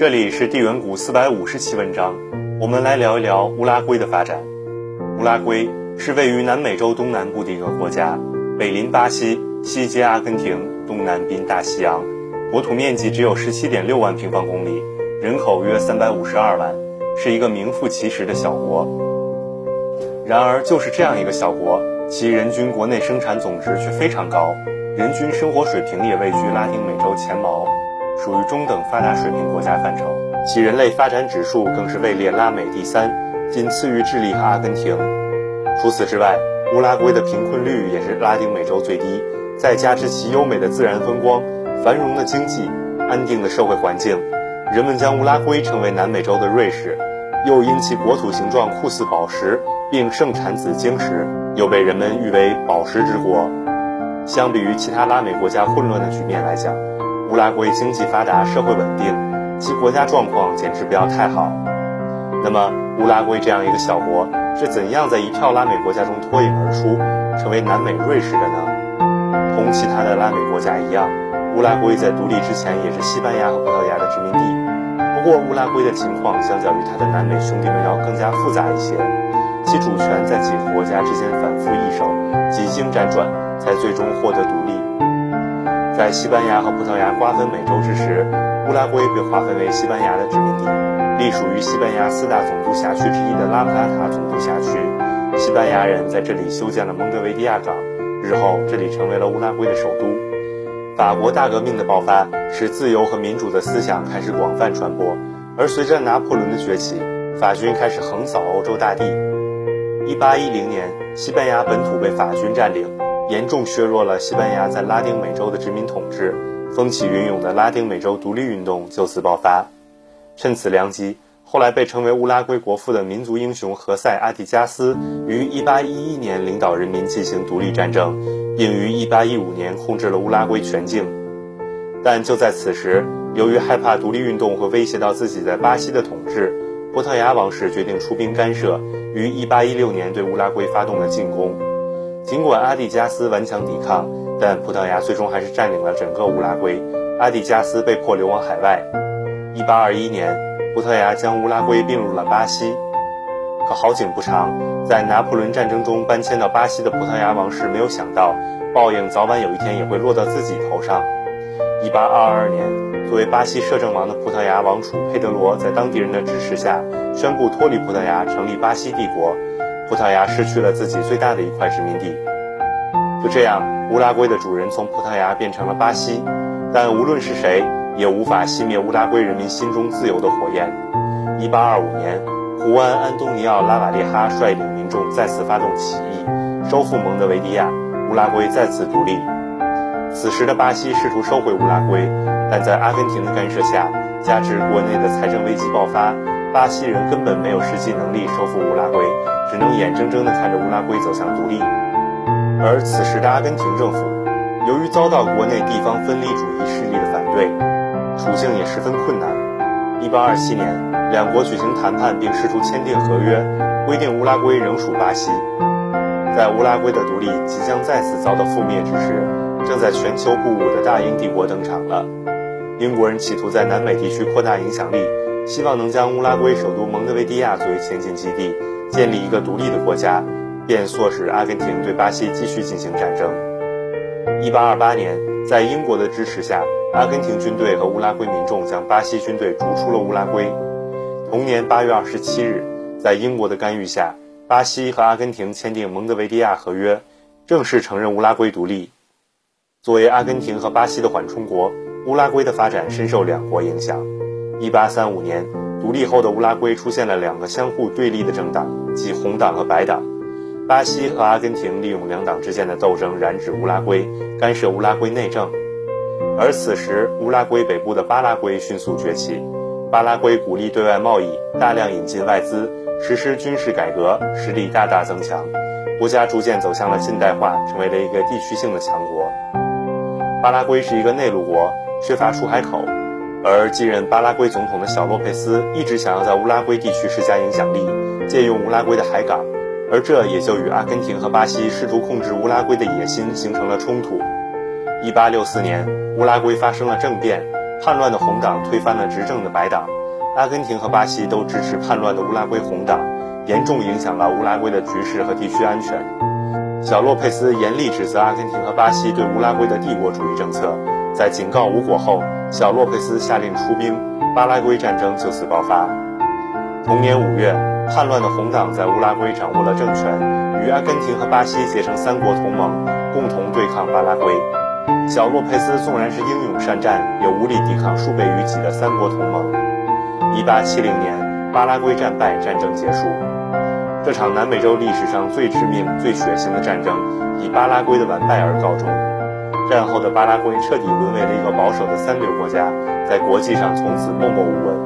这里是地缘谷四百五十期文章，我们来聊一聊乌拉圭的发展。乌拉圭是位于南美洲东南部的一个国家，北临巴西，西接阿根廷，东南濒大西洋，国土面积只有十七点六万平方公里，人口约三百五十二万，是一个名副其实的小国。然而，就是这样一个小国，其人均国内生产总值却非常高，人均生活水平也位居拉丁美洲前茅。属于中等发达水平国家范畴，其人类发展指数更是位列拉美第三，仅次于智利和阿根廷。除此之外，乌拉圭的贫困率也是拉丁美洲最低。再加之其优美的自然风光、繁荣的经济、安定的社会环境，人们将乌拉圭称为南美洲的瑞士。又因其国土形状酷似宝石，并盛产紫晶石，又被人们誉为“宝石之国”。相比于其他拉美国家混乱的局面来讲，乌拉圭经济发达，社会稳定，其国家状况简直不要太好。那么，乌拉圭这样一个小国是怎样在一票拉美国家中脱颖而出，成为南美瑞士的呢？同其他的拉美国家一样，乌拉圭在独立之前也是西班牙和葡萄牙的殖民地。不过，乌拉圭的情况相较于它的南美兄弟们要更加复杂一些，其主权在几个国家之间反复易手，几经辗转，才最终获得独立。在西班牙和葡萄牙瓜分美洲之时，乌拉圭被划分为西班牙的殖民地，隶属于西班牙四大总督辖区之一的拉普拉塔总督辖区。西班牙人在这里修建了蒙德维利亚港，日后这里成为了乌拉圭的首都。法国大革命的爆发，使自由和民主的思想开始广泛传播，而随着拿破仑的崛起，法军开始横扫欧洲大地。一八一零年，西班牙本土被法军占领。严重削弱了西班牙在拉丁美洲的殖民统治，风起云涌的拉丁美洲独立运动就此爆发。趁此良机，后来被称为乌拉圭国父的民族英雄何塞·阿蒂加斯于1811年领导人民进行独立战争，并于1815年控制了乌拉圭全境。但就在此时，由于害怕独立运动会威胁到自己在巴西的统治，葡萄牙王室决定出兵干涉，于1816年对乌拉圭发动了进攻。尽管阿蒂加斯顽强抵抗，但葡萄牙最终还是占领了整个乌拉圭。阿蒂加斯被迫流亡海外。1821年，葡萄牙将乌拉圭并入了巴西。可好景不长，在拿破仑战争中搬迁到巴西的葡萄牙王室没有想到，报应早晚有一天也会落到自己头上。1822年，作为巴西摄政王的葡萄牙王储佩德罗，在当地人的支持下，宣布脱离葡萄牙，成立巴西帝国。葡萄牙失去了自己最大的一块殖民地，就这样，乌拉圭的主人从葡萄牙变成了巴西。但无论是谁，也无法熄灭乌拉圭人民心中自由的火焰。1825年，胡安·安东尼奥·拉瓦列哈率领民众再次发动起义，收复蒙德维利亚，乌拉圭再次独立。此时的巴西试图收回乌拉圭，但在阿根廷的干涉下，加之国内的财政危机爆发。巴西人根本没有实际能力收复乌拉圭，只能眼睁睁地看着乌拉圭走向独立。而此时的阿根廷政府，由于遭到国内地方分离主义势力的反对，处境也十分困难。1827年，两国举行谈判，并试图签订合约，规定乌拉圭仍属巴西。在乌拉圭的独立即将再次遭到覆灭之时，正在全球鼓舞的大英帝国登场了。英国人企图在南美地区扩大影响力。希望能将乌拉圭首都蒙德维迪亚作为前进基地，建立一个独立的国家，便唆使阿根廷对巴西继续进行战争。1828年，在英国的支持下，阿根廷军队和乌拉圭民众将巴西军队逐出了乌拉圭。同年8月27日，在英国的干预下，巴西和阿根廷签订蒙德维迪亚合约，正式承认乌拉圭独立。作为阿根廷和巴西的缓冲国，乌拉圭的发展深受两国影响。一八三五年，独立后的乌拉圭出现了两个相互对立的政党，即红党和白党。巴西和阿根廷利用两党之间的斗争染指乌拉圭，干涉乌拉圭内政。而此时，乌拉圭北部的巴拉圭迅速崛起。巴拉圭鼓励对外贸易，大量引进外资，实施军事改革，实力大大增强，国家逐渐走向了近代化，成为了一个地区性的强国。巴拉圭是一个内陆国，缺乏出海口。而继任巴拉圭总统的小洛佩斯一直想要在乌拉圭地区施加影响力，借用乌拉圭的海港，而这也就与阿根廷和巴西试图控制乌拉圭的野心形成了冲突。1864年，乌拉圭发生了政变，叛乱的红党推翻了执政的白党，阿根廷和巴西都支持叛乱的乌拉圭红党，严重影响了乌拉圭的局势和地区安全。小洛佩斯严厉指责阿根廷和巴西对乌拉圭的帝国主义政策，在警告无果后，小洛佩斯下令出兵，巴拉圭战争就此爆发。同年五月，叛乱的红党在乌拉圭掌握了政权，与阿根廷和巴西结成三国同盟，共同对抗巴拉圭。小洛佩斯纵然是英勇善战，也无力抵抗数倍于己的三国同盟。1870年，巴拉圭战败，战争结束。这场南美洲历史上最致命、最血腥的战争以巴拉圭的完败而告终。战后的巴拉圭彻底沦为了一个保守的三流国家，在国际上从此默默无闻。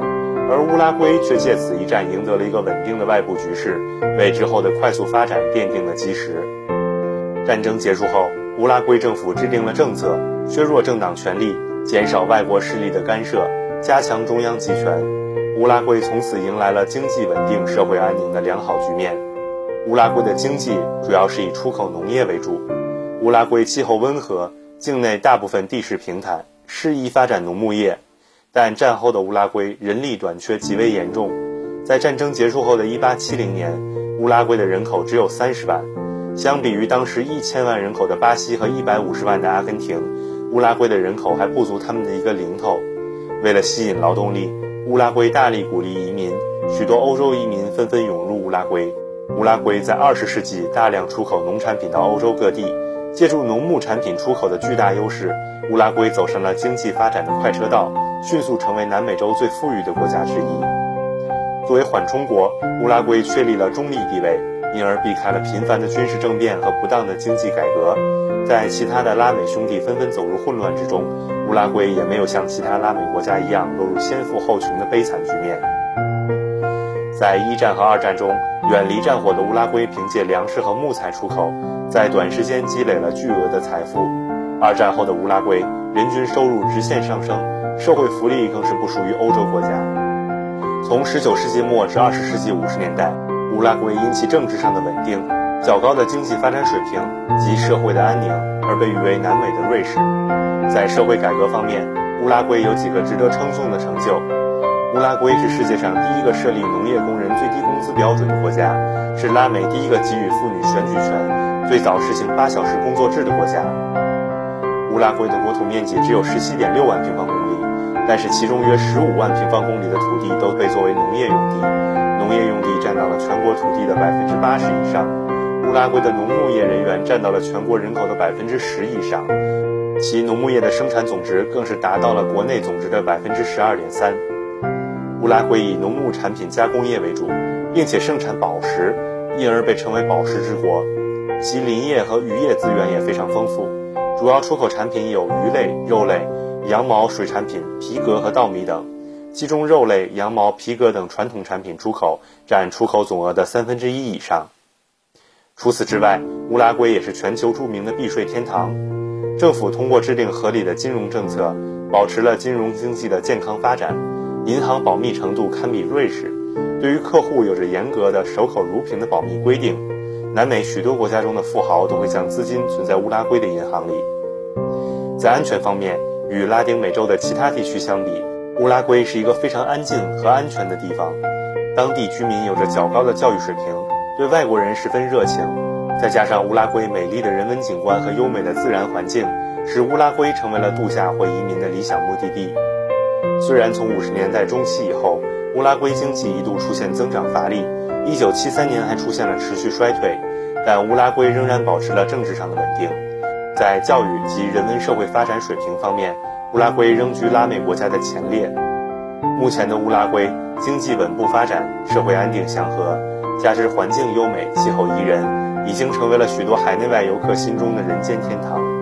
而乌拉圭却借此一战赢得了一个稳定的外部局势，为之后的快速发展奠定了基石。战争结束后。乌拉圭政府制定了政策，削弱政党权力，减少外国势力的干涉，加强中央集权。乌拉圭从此迎来了经济稳定、社会安宁的良好局面。乌拉圭的经济主要是以出口农业为主。乌拉圭气候温和，境内大部分地势平坦，适宜发展农牧业。但战后的乌拉圭人力短缺极为严重。在战争结束后的1870年，乌拉圭的人口只有30万。相比于当时一千万人口的巴西和一百五十万的阿根廷，乌拉圭的人口还不足他们的一个零头。为了吸引劳动力，乌拉圭大力鼓励移民，许多欧洲移民纷纷涌入乌拉圭。乌拉圭在二十世纪大量出口农产品到欧洲各地，借助农牧产品出口的巨大优势，乌拉圭走上了经济发展的快车道，迅速成为南美洲最富裕的国家之一。作为缓冲国，乌拉圭确立了中立地位。因而避开了频繁的军事政变和不当的经济改革，在其他的拉美兄弟纷纷走入混乱之中，乌拉圭也没有像其他拉美国家一样落入先富后穷的悲惨局面。在一战和二战中，远离战火的乌拉圭凭借粮食和木材出口，在短时间积累了巨额的财富。二战后的乌拉圭人均收入直线上升，社会福利更是不输于欧洲国家。从19世纪末至20世纪50年代。乌拉圭因其政治上的稳定、较高的经济发展水平及社会的安宁，而被誉为南美的瑞士。在社会改革方面，乌拉圭有几个值得称颂的成就。乌拉圭是世界上第一个设立农业工人最低工资标准的国家，是拉美第一个给予妇女选举权、最早实行八小时工作制的国家。乌拉圭的国土面积只有十七点六万平方公里，但是其中约十五万平方公里的土地都被作为农业用地。农业用地占到了全国土地的百分之八十以上，乌拉圭的农牧业人员占到了全国人口的百分之十以上，其农牧业的生产总值更是达到了国内总值的百分之十二点三。乌拉圭以农牧产品加工业为主，并且盛产宝石，因而被称为宝石之国。其林业和渔业资源也非常丰富，主要出口产品有鱼类、肉类、羊毛、水产品、皮革和稻米等。其中，肉类、羊毛、皮革等传统产品出口占出口总额的三分之一以上。除此之外，乌拉圭也是全球著名的避税天堂。政府通过制定合理的金融政策，保持了金融经济的健康发展。银行保密程度堪比瑞士，对于客户有着严格的守口如瓶的保密规定。南美许多国家中的富豪都会将资金存在乌拉圭的银行里。在安全方面，与拉丁美洲的其他地区相比，乌拉圭是一个非常安静和安全的地方，当地居民有着较高的教育水平，对外国人十分热情。再加上乌拉圭美丽的人文景观和优美的自然环境，使乌拉圭成为了度假或移民的理想目的地。虽然从五十年代中期以后，乌拉圭经济一度出现增长乏力，一九七三年还出现了持续衰退，但乌拉圭仍然保持了政治上的稳定。在教育及人文社会发展水平方面。乌拉圭仍居拉美国家的前列。目前的乌拉圭经济稳步发展，社会安定祥和，加之环境优美、气候宜人，已经成为了许多海内外游客心中的人间天堂。